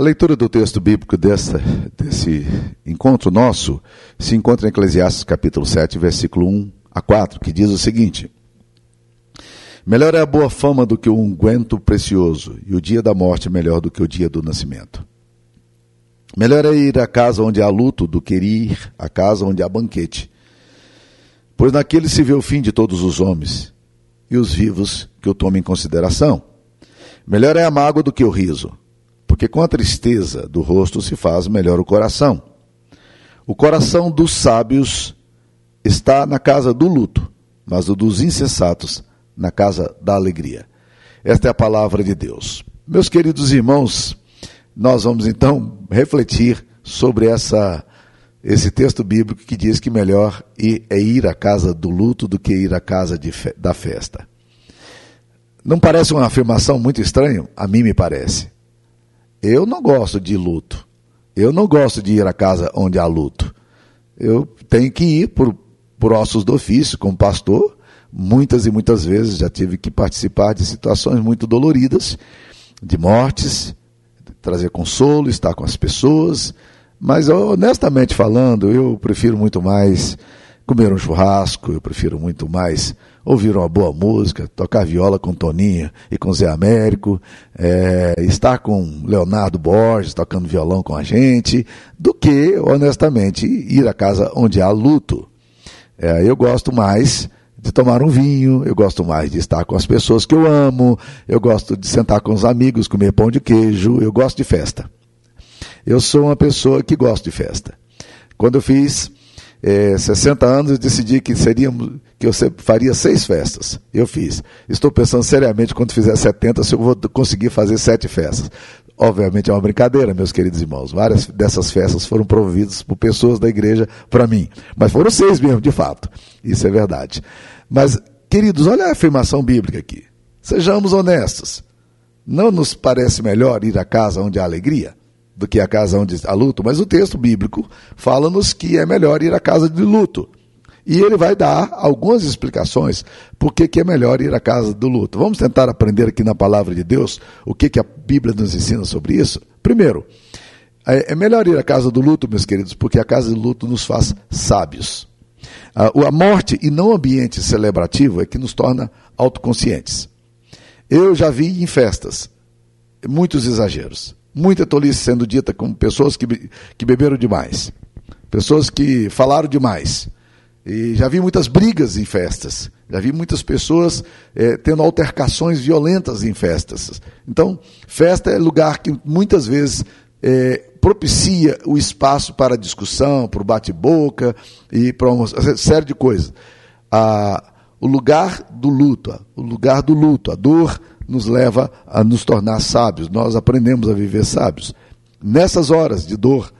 A leitura do texto bíblico dessa, desse encontro nosso se encontra em Eclesiastes capítulo 7, versículo 1 a 4, que diz o seguinte: Melhor é a boa fama do que o unguento precioso, e o dia da morte melhor do que o dia do nascimento. Melhor é ir à casa onde há luto do que ir à casa onde há banquete. Pois naquele se vê o fim de todos os homens, e os vivos que o tomem em consideração. Melhor é a mágoa do que o riso porque com a tristeza do rosto se faz melhor o coração. O coração dos sábios está na casa do luto, mas o dos insensatos na casa da alegria. Esta é a palavra de Deus. Meus queridos irmãos, nós vamos então refletir sobre essa esse texto bíblico que diz que melhor é ir à casa do luto do que ir à casa fe da festa. Não parece uma afirmação muito estranha? A mim me parece. Eu não gosto de luto. Eu não gosto de ir à casa onde há luto. Eu tenho que ir por, por ossos do ofício, como pastor. Muitas e muitas vezes já tive que participar de situações muito doloridas, de mortes, trazer consolo, estar com as pessoas. Mas honestamente falando, eu prefiro muito mais comer um churrasco, eu prefiro muito mais ouvir uma boa música, tocar viola com Toninho e com Zé Américo, é, estar com Leonardo Borges tocando violão com a gente, do que, honestamente, ir à casa onde há luto. É, eu gosto mais de tomar um vinho, eu gosto mais de estar com as pessoas que eu amo, eu gosto de sentar com os amigos, comer pão de queijo, eu gosto de festa. Eu sou uma pessoa que gosta de festa. Quando eu fiz é, 60 anos, decidi que seríamos, que eu faria seis festas. Eu fiz. Estou pensando seriamente quando fizer 70 se eu vou conseguir fazer sete festas. Obviamente é uma brincadeira, meus queridos irmãos. Várias dessas festas foram promovidas por pessoas da igreja para mim. Mas foram seis mesmo, de fato. Isso é verdade. Mas, queridos, olha a afirmação bíblica aqui. Sejamos honestos. Não nos parece melhor ir à casa onde há alegria? Do que a casa onde há luto, mas o texto bíblico fala-nos que é melhor ir à casa de luto. E ele vai dar algumas explicações por que é melhor ir à casa do luto. Vamos tentar aprender aqui na palavra de Deus o que, a Bíblia nos ensina sobre isso? Primeiro, é, é melhor ir à casa do luto, meus queridos, porque a casa do luto nos faz sábios. A morte e não ambiente celebrativo é que nos torna autoconscientes. Eu já vi em festas muitos exageros muita tolice sendo dita com pessoas que, que beberam demais, pessoas que falaram demais. E já vi muitas brigas em festas, já vi muitas pessoas é, tendo altercações violentas em festas. Então, festa é lugar que muitas vezes é, propicia o espaço para discussão, para o bate-boca e para uma série de coisas. A, o lugar do luto, o lugar do luto, a dor nos leva a nos tornar sábios. Nós aprendemos a viver sábios. Nessas horas de dor,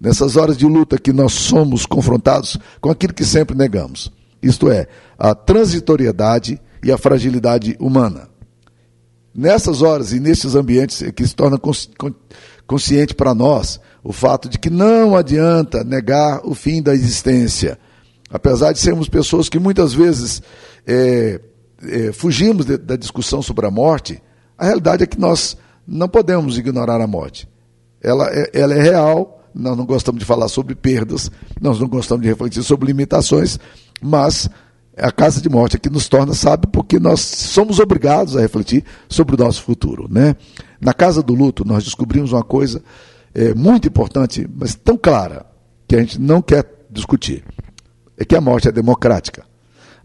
nessas horas de luta que nós somos confrontados com aquilo que sempre negamos, isto é, a transitoriedade e a fragilidade humana. Nessas horas e nesses ambientes é que se torna consciente para nós o fato de que não adianta negar o fim da existência. Apesar de sermos pessoas que muitas vezes é, é, fugimos de, da discussão sobre a morte, a realidade é que nós não podemos ignorar a morte. Ela é, ela é real, nós não gostamos de falar sobre perdas, nós não gostamos de refletir sobre limitações, mas a casa de morte é que nos torna sábio porque nós somos obrigados a refletir sobre o nosso futuro. Né? Na casa do luto, nós descobrimos uma coisa é, muito importante, mas tão clara, que a gente não quer discutir: é que a morte é democrática.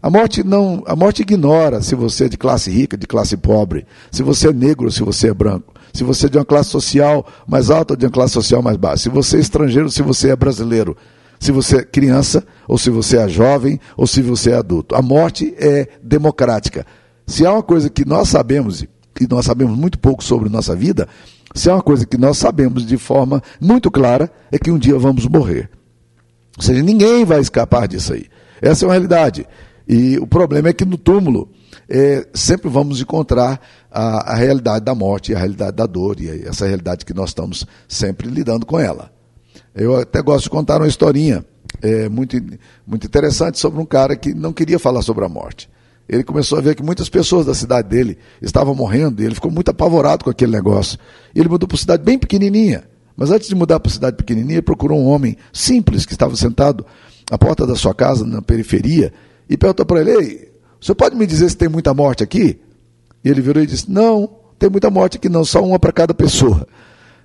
A morte não, a morte ignora se você é de classe rica, de classe pobre, se você é negro, se você é branco, se você é de uma classe social mais alta ou de uma classe social mais baixa, se você é estrangeiro, se você é brasileiro, se você é criança ou se você é jovem ou se você é adulto. A morte é democrática. Se há uma coisa que nós sabemos e nós sabemos muito pouco sobre nossa vida, se há uma coisa que nós sabemos de forma muito clara é que um dia vamos morrer. Ou seja, ninguém vai escapar disso aí. Essa é uma realidade. E o problema é que no túmulo é, sempre vamos encontrar a, a, realidade da morte, a realidade da dor, e essa realidade que nós estamos sempre lidando com ela. Eu até gosto de contar uma historinha é, muito, muito interessante sobre um cara que não queria falar sobre a morte. ele começou a ver que muitas pessoas da cidade dele estavam morrendo e ele ficou muito apavorado com aquele negócio. Ele mudou para uma cidade bem pequenininha. Mas antes de mudar para uma cidade pequenininha, procurou um homem simples que estava sentado à porta da sua casa, na periferia, e perguntou para ele: Ei, você pode me dizer se tem muita morte aqui? E ele virou e disse: Não, tem muita morte aqui não, só uma para cada pessoa.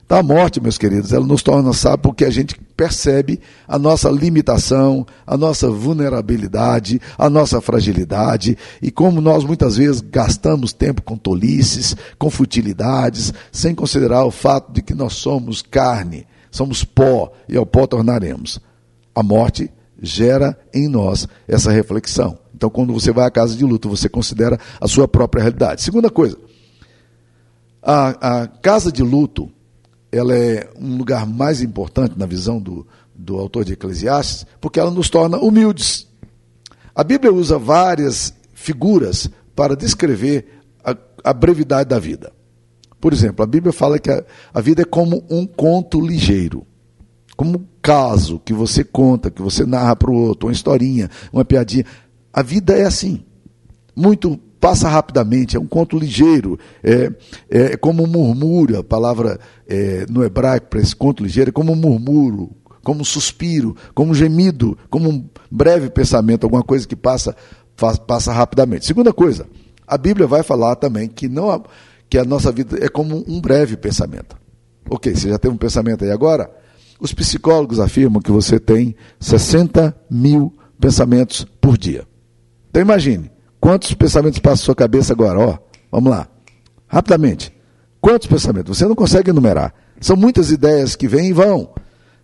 Então, a morte, meus queridos, ela nos torna sábios porque a gente percebe a nossa limitação, a nossa vulnerabilidade, a nossa fragilidade e como nós muitas vezes gastamos tempo com tolices, com futilidades, sem considerar o fato de que nós somos carne, somos pó e ao pó tornaremos. A morte gera em nós essa reflexão. Então, quando você vai à casa de luto, você considera a sua própria realidade. Segunda coisa, a, a casa de luto ela é um lugar mais importante na visão do, do autor de Eclesiastes, porque ela nos torna humildes. A Bíblia usa várias figuras para descrever a, a brevidade da vida. Por exemplo, a Bíblia fala que a, a vida é como um conto ligeiro, como um caso que você conta, que você narra para o outro, uma historinha, uma piadinha. A vida é assim, muito passa rapidamente, é um conto ligeiro, é, é como um murmúrio, a palavra é, no hebraico para esse conto ligeiro é como um como um suspiro, como um gemido, como um breve pensamento, alguma coisa que passa, faz, passa rapidamente. Segunda coisa, a Bíblia vai falar também que, não, que a nossa vida é como um breve pensamento. Ok, você já teve um pensamento aí agora? Os psicólogos afirmam que você tem 60 mil pensamentos por dia. Então imagine, Quantos pensamentos passam sua cabeça agora? Ó, vamos lá. Rapidamente. Quantos pensamentos? Você não consegue enumerar. São muitas ideias que vêm e vão.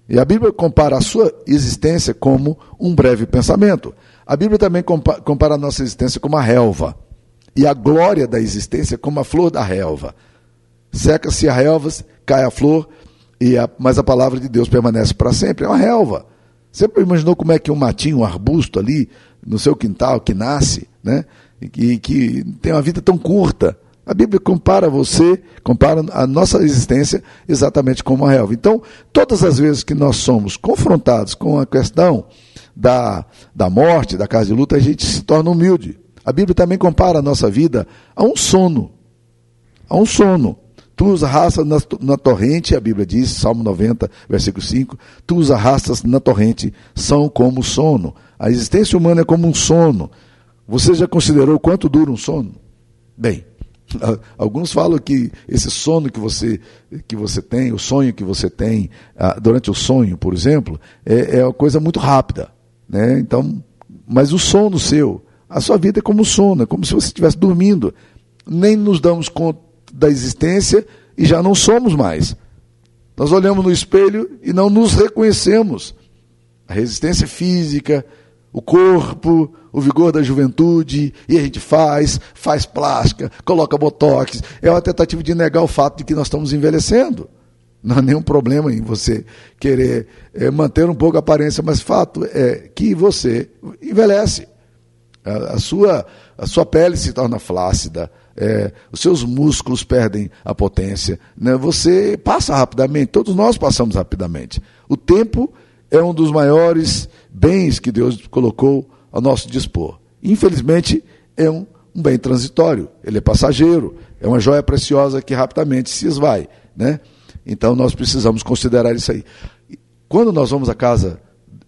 E a Bíblia compara a sua existência como um breve pensamento. A Bíblia também compara a nossa existência como a relva. E a glória da existência como a flor da relva. Seca-se a relva, cai a flor, e a, mas a palavra de Deus permanece para sempre. É uma relva. Sempre imaginou como é que um matinho, um arbusto ali no seu quintal que nasce, né? E que, que tem uma vida tão curta. A Bíblia compara você, compara a nossa existência exatamente como a relva. Então, todas as vezes que nós somos confrontados com a questão da, da morte, da casa de luta, a gente se torna humilde. A Bíblia também compara a nossa vida a um sono. A um sono. Tu os arrastas na, na, torrente, a Bíblia diz, Salmo 90, versículo 5, tu os arrastas na torrente, são como sono. A existência humana é como um sono. Você já considerou quanto dura um sono? Bem, alguns falam que esse sono que você, que você tem, o sonho que você tem ah, durante o sonho, por exemplo, é, é uma coisa muito rápida. Né? Então, mas o sono seu, a sua vida é como sono, é como se você estivesse dormindo. Nem nos damos conta da existência e já não somos mais. Nós olhamos no espelho e não nos reconhecemos. A resistência física, o corpo, o vigor da juventude, e a gente faz, faz plástica, coloca botox. É uma tentativa de negar o fato de que nós estamos envelhecendo. Não há nenhum problema em você querer é, manter um pouco a aparência, mas fato é que você envelhece. A sua, a sua pele se torna flácida, é, os seus músculos perdem a potência, né? você passa rapidamente, todos nós passamos rapidamente. O tempo é um dos maiores bens que Deus colocou ao nosso dispor. Infelizmente, é um, um bem transitório, ele é passageiro, é uma joia preciosa que rapidamente se esvai. Né? Então nós precisamos considerar isso aí. Quando nós vamos à casa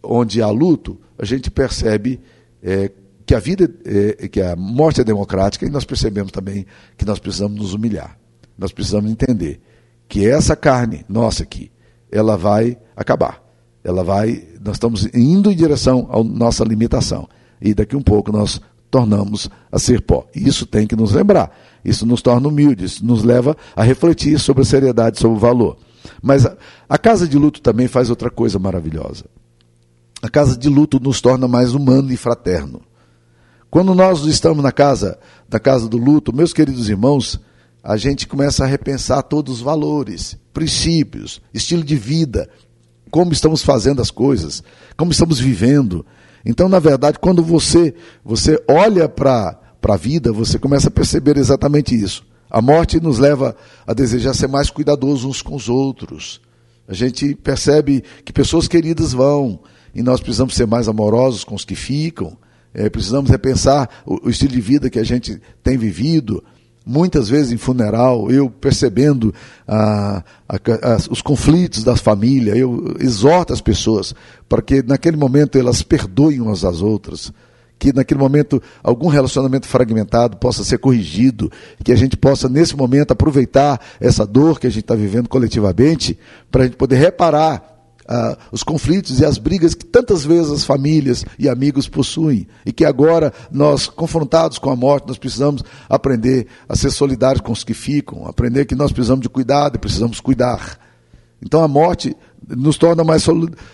onde há luto, a gente percebe é, que a vida, é, que a morte é democrática e nós percebemos também que nós precisamos nos humilhar. Nós precisamos entender que essa carne nossa aqui, ela vai acabar ela vai, nós estamos indo em direção à nossa limitação. E daqui um pouco nós tornamos a ser pó. E isso tem que nos lembrar. Isso nos torna humildes, nos leva a refletir sobre a seriedade, sobre o valor. Mas a, a casa de luto também faz outra coisa maravilhosa. A casa de luto nos torna mais humano e fraterno. Quando nós estamos na casa, na casa do luto, meus queridos irmãos, a gente começa a repensar todos os valores, princípios, estilo de vida, como estamos fazendo as coisas, como estamos vivendo. Então, na verdade, quando você você olha para a vida, você começa a perceber exatamente isso. A morte nos leva a desejar ser mais cuidadosos uns com os outros. A gente percebe que pessoas queridas vão e nós precisamos ser mais amorosos com os que ficam. É, precisamos repensar o, o estilo de vida que a gente tem vivido, muitas vezes em funeral, eu percebendo ah, a, a, os conflitos das famílias, eu exorto as pessoas para que naquele momento elas perdoem umas às outras, que naquele momento algum relacionamento fragmentado possa ser corrigido, que a gente possa nesse momento aproveitar essa dor que a gente está vivendo coletivamente para a gente poder reparar ah, os conflitos e as brigas que tantas vezes as famílias e amigos possuem e que agora nós, confrontados com a morte, nós precisamos aprender a ser solidários com os que ficam, aprender que nós precisamos de cuidado e precisamos cuidar. Então a morte nos torna mais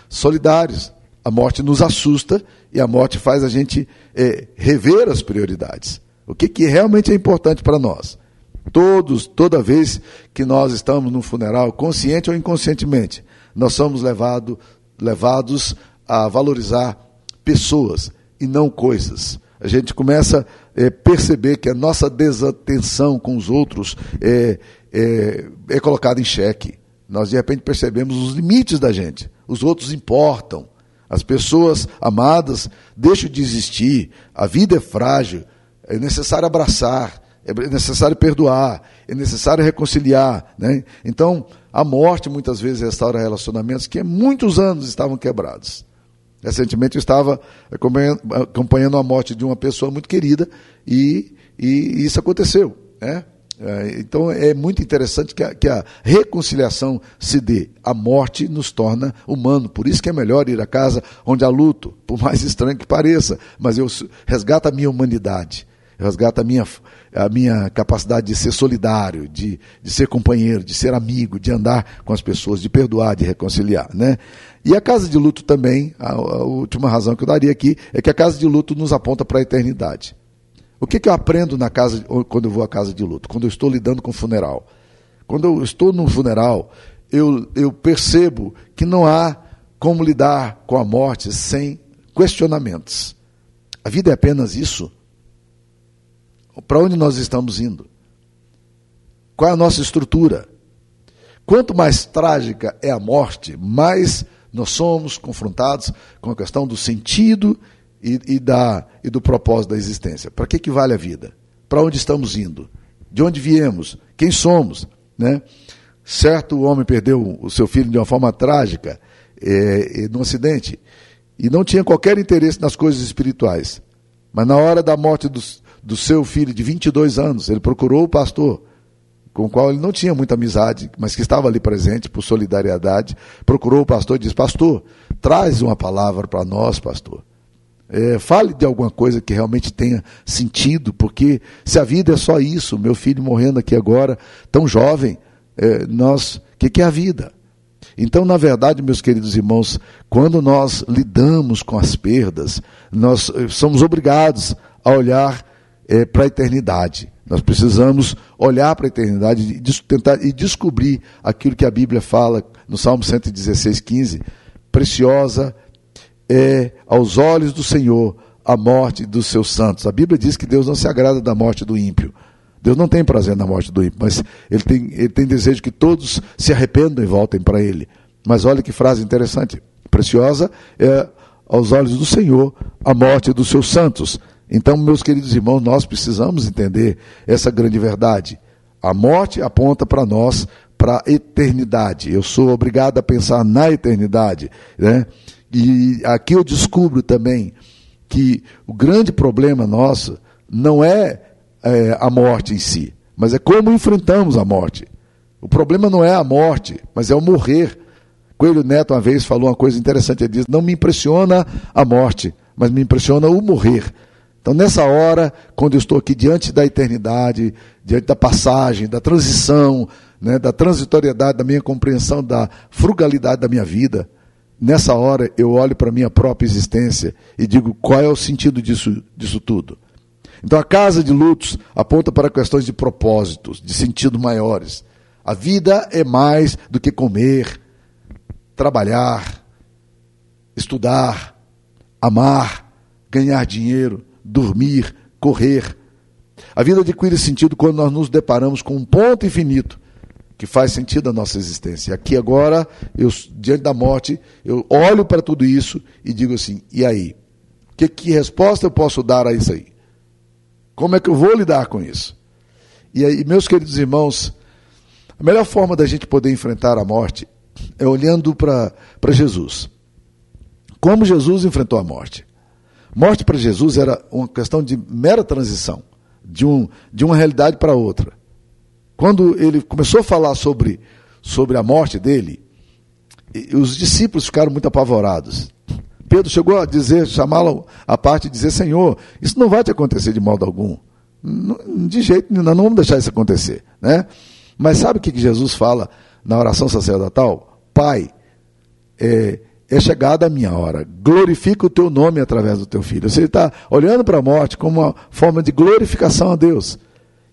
solidários, a morte nos assusta e a morte faz a gente é, rever as prioridades. O que, que realmente é importante para nós? Todos, toda vez que nós estamos num funeral, consciente ou inconscientemente, nós somos levado, levados a valorizar pessoas e não coisas. A gente começa a é, perceber que a nossa desatenção com os outros é, é, é colocada em xeque. Nós, de repente, percebemos os limites da gente. Os outros importam. As pessoas amadas deixam de existir. A vida é frágil. É necessário abraçar. É necessário perdoar. É necessário reconciliar. Né? Então, a morte muitas vezes restaura relacionamentos que há muitos anos estavam quebrados. Recentemente eu estava acompanhando a morte de uma pessoa muito querida e, e isso aconteceu. Né? É, então é muito interessante que a, que a, reconciliação se dê. A morte nos torna humano, por isso que é melhor ir a casa onde há luto, por mais estranho que pareça, mas eu resgato a minha humanidade resgata a minha, a minha capacidade de ser solidário, de, de ser companheiro, de ser amigo, de andar com as pessoas, de perdoar, de reconciliar. Né? E a casa de luto também, a, a última razão que eu daria aqui, é que a casa de luto nos aponta para a eternidade. O que, que eu aprendo na casa, quando eu vou à casa de luto? Quando eu estou lidando com o funeral. Quando eu estou no funeral, eu, eu percebo que não há como lidar com a morte sem questionamentos. A vida é apenas isso. Para onde nós estamos indo? Qual é a nossa estrutura? Quanto mais trágica é a morte, mais nós somos confrontados com a questão do sentido e, e, da, e do propósito da existência. Para que, que vale a vida? Para onde estamos indo? De onde viemos? Quem somos? Né? Certo, o homem perdeu o seu filho de uma forma trágica, é, num acidente, e não tinha qualquer interesse nas coisas espirituais. Mas na hora da morte dos, do seu filho de 22 anos. Ele procurou o pastor, com o qual ele não tinha muita amizade, mas que estava ali presente por solidariedade. Procurou o pastor e disse: Pastor, traz uma palavra para nós, pastor. É, fale de alguma coisa que realmente tenha sentido, porque se a vida é só isso, meu filho morrendo aqui agora, tão jovem, é, nós, o que, que é a vida? Então, na verdade, meus queridos irmãos, quando nós lidamos com as perdas, nós eh, somos obrigados a olhar é, para a eternidade. Nós precisamos olhar para a eternidade e tentar e descobrir aquilo que a Bíblia fala no Salmo 116, 15. Preciosa é aos olhos do Senhor a morte dos seus santos. A Bíblia diz que Deus não se agrada da morte do ímpio. Deus não tem prazer na morte do ímpio, mas ele tem, ele tem desejo que todos se arrependam e voltem para Ele. Mas olha que frase interessante. Preciosa é aos olhos do Senhor a morte dos seus santos. Então, meus queridos irmãos, nós precisamos entender essa grande verdade. A morte aponta para nós para a eternidade. Eu sou obrigado a pensar na eternidade. Né? E aqui eu descubro também que o grande problema nosso não é, é a morte em si, mas é como enfrentamos a morte. O problema não é a morte, mas é o morrer. Coelho Neto uma vez falou uma coisa interessante, ele diz: "Não me impressiona a morte, mas me impressiona o morrer". Então, nessa hora, quando eu estou aqui diante da eternidade, diante da passagem, da transição, né, da transitoriedade, da minha compreensão, da frugalidade da minha vida, nessa hora eu olho para a minha própria existência e digo qual é o sentido disso, disso tudo. Então, a casa de lutos aponta para questões de propósitos, de sentido maiores. A vida é mais do que comer, trabalhar, estudar, amar, ganhar dinheiro dormir, correr. A vida adquire sentido quando nós nos deparamos com um ponto infinito que faz sentido a nossa existência. Aqui agora, eu diante da morte, eu olho para tudo isso e digo assim: e aí? Que, que resposta eu posso dar a isso aí? Como é que eu vou lidar com isso? E aí, meus queridos irmãos, a melhor forma da gente poder enfrentar a morte é olhando para Jesus. Como Jesus enfrentou a morte. Morte para Jesus era uma questão de mera transição, de, um, de uma realidade para outra. Quando ele começou a falar sobre, sobre a morte dele, os discípulos ficaram muito apavorados. Pedro chegou a dizer, chamá-lo à parte e dizer: Senhor, isso não vai te acontecer de modo algum. De jeito nenhum, não vamos deixar isso acontecer. Né? Mas sabe o que Jesus fala na oração sacerdotal? Pai, é, é chegada a minha hora, glorifica o teu nome através do teu filho. Você está olhando para a morte como uma forma de glorificação a Deus.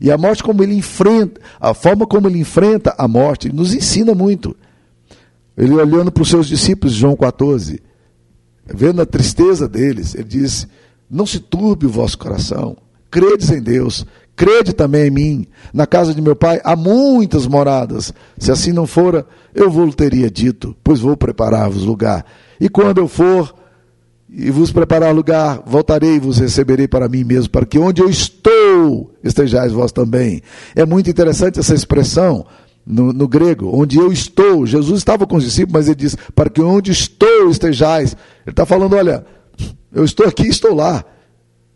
E a morte, como ele enfrenta, a forma como ele enfrenta a morte, nos ensina muito. Ele olhando para os seus discípulos, João 14, vendo a tristeza deles, ele disse: Não se turbe o vosso coração, credes em Deus, crede também em mim. Na casa de meu pai há muitas moradas. Se assim não fora, eu vos teria dito, pois vou preparar-vos lugar. E quando eu for e vos preparar lugar, voltarei e vos receberei para mim mesmo, para que onde eu estou estejais vós também. É muito interessante essa expressão, no, no, grego, onde eu estou. Jesus estava com os discípulos, mas ele diz: para que onde estou estejais. Ele está falando: olha, eu estou aqui, estou lá.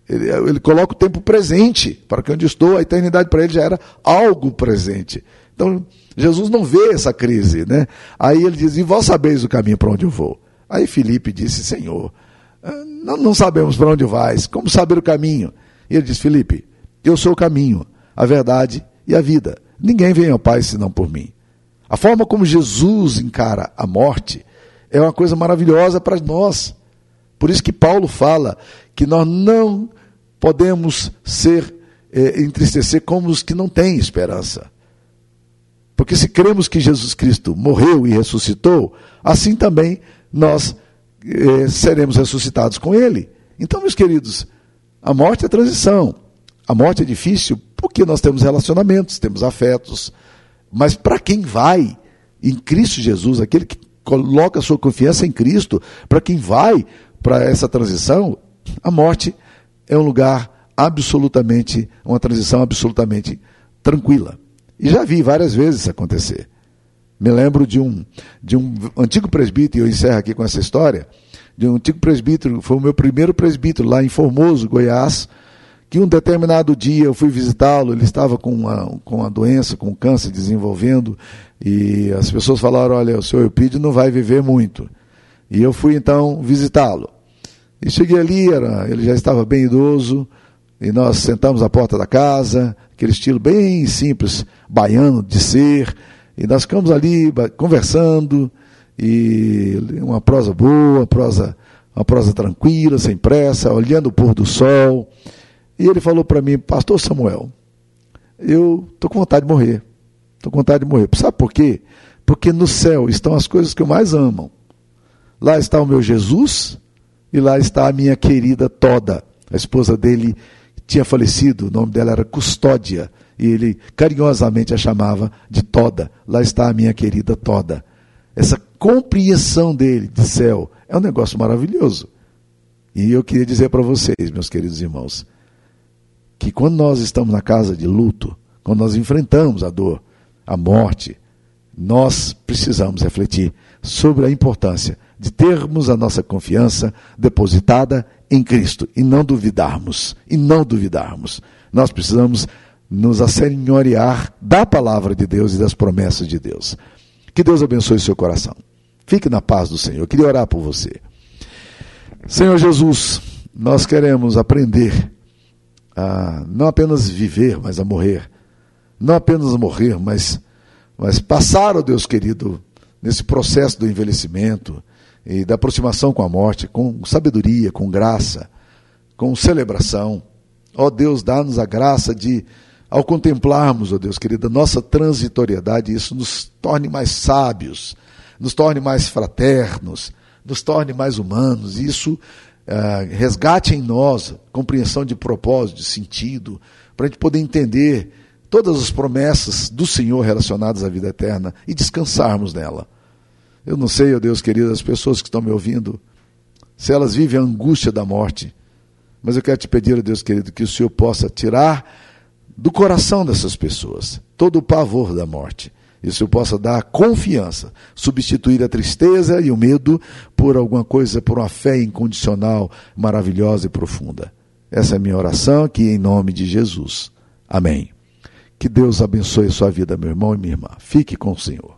Ele, ele, coloca o tempo presente, para que onde estou, a eternidade para ele já era algo presente. Então, Jesus não vê essa crise, né? Aí ele diz: e vós sabeis o caminho para onde eu vou. Aí Felipe disse: Senhor, ah, não, não sabemos para onde vais, como saber o caminho? E ele diz: Felipe, eu sou o caminho, a verdade e a vida. Ninguém vem ao Pai senão por mim. A forma como Jesus encara a morte é uma coisa maravilhosa para nós. Por isso que Paulo fala que nós não podemos ser é, entristecer como os que não têm esperança. Porque se cremos que Jesus Cristo morreu e ressuscitou, assim também nós é, seremos ressuscitados com Ele. Então, meus queridos, a morte é transição. A morte é difícil porque nós temos relacionamentos, temos afetos. Mas para quem vai em Cristo Jesus, aquele que coloca a sua confiança em Cristo, para quem vai para essa transição, a morte é um lugar absolutamente, uma transição absolutamente tranquila. E já vi várias vezes isso acontecer. Me lembro de um, de um antigo presbítero, e eu encerro aqui com essa história, de um antigo presbítero, foi o meu primeiro presbítero lá em Formoso, Goiás, que um determinado dia eu fui visitá-lo, ele estava com uma, com uma doença, com câncer desenvolvendo, e as pessoas falaram, olha, o senhor Eupídio não vai viver muito. E eu fui então visitá-lo. E cheguei ali, era, ele já estava bem idoso, e nós sentamos à porta da casa, aquele estilo bem simples, baiano de ser, e nós ficamos ali conversando, e uma prosa boa, prosa, uma prosa tranquila, sem pressa, olhando o pôr do sol. E ele falou para mim, Pastor Samuel, eu estou com vontade de morrer. Estou com vontade de morrer. Sabe por quê? Porque no céu estão as coisas que eu mais amo. Lá está o meu Jesus e lá está a minha querida Toda. A esposa dele tinha falecido, o nome dela era Custódia. E ele carinhosamente a chamava de Toda. Lá está a minha querida Toda. Essa compreensão dele de céu é um negócio maravilhoso. E eu queria dizer para vocês, meus queridos irmãos, que quando nós estamos na casa de luto, quando nós enfrentamos a dor, a morte, nós precisamos refletir sobre a importância de termos a nossa confiança depositada em Cristo e não duvidarmos, e não duvidarmos. Nós precisamos nos assenhorear da palavra de Deus e das promessas de Deus. Que Deus abençoe seu coração. Fique na paz do Senhor. Eu queria orar por você. Senhor Jesus, nós queremos aprender a não apenas viver, mas a morrer. Não apenas morrer, mas, mas passar, ó oh Deus querido, nesse processo do envelhecimento e da aproximação com a morte, com sabedoria, com graça, com celebração. Ó oh Deus, dá-nos a graça de, ao contemplarmos, ó oh Deus querido, a nossa transitoriedade, isso nos torne mais sábios, nos torne mais fraternos, nos torne mais humanos. Isso uh, resgate em nós compreensão de propósito, de sentido, para a gente poder entender todas as promessas do Senhor relacionadas à vida eterna e descansarmos nela. Eu não sei, ó oh Deus querido, as pessoas que estão me ouvindo, se elas vivem a angústia da morte, Mas eu quero te pedir, Deus querido, que o Senhor possa tirar do coração dessas pessoas todo o pavor da morte. E o Senhor possa dar confiança, substituir a tristeza e o medo por alguma coisa, por uma fé incondicional, maravilhosa e profunda. Essa é a minha oração aqui em nome de Jesus. Amém. Que Deus abençoe sua vida, meu irmão e minha irmã. Fique com o Senhor.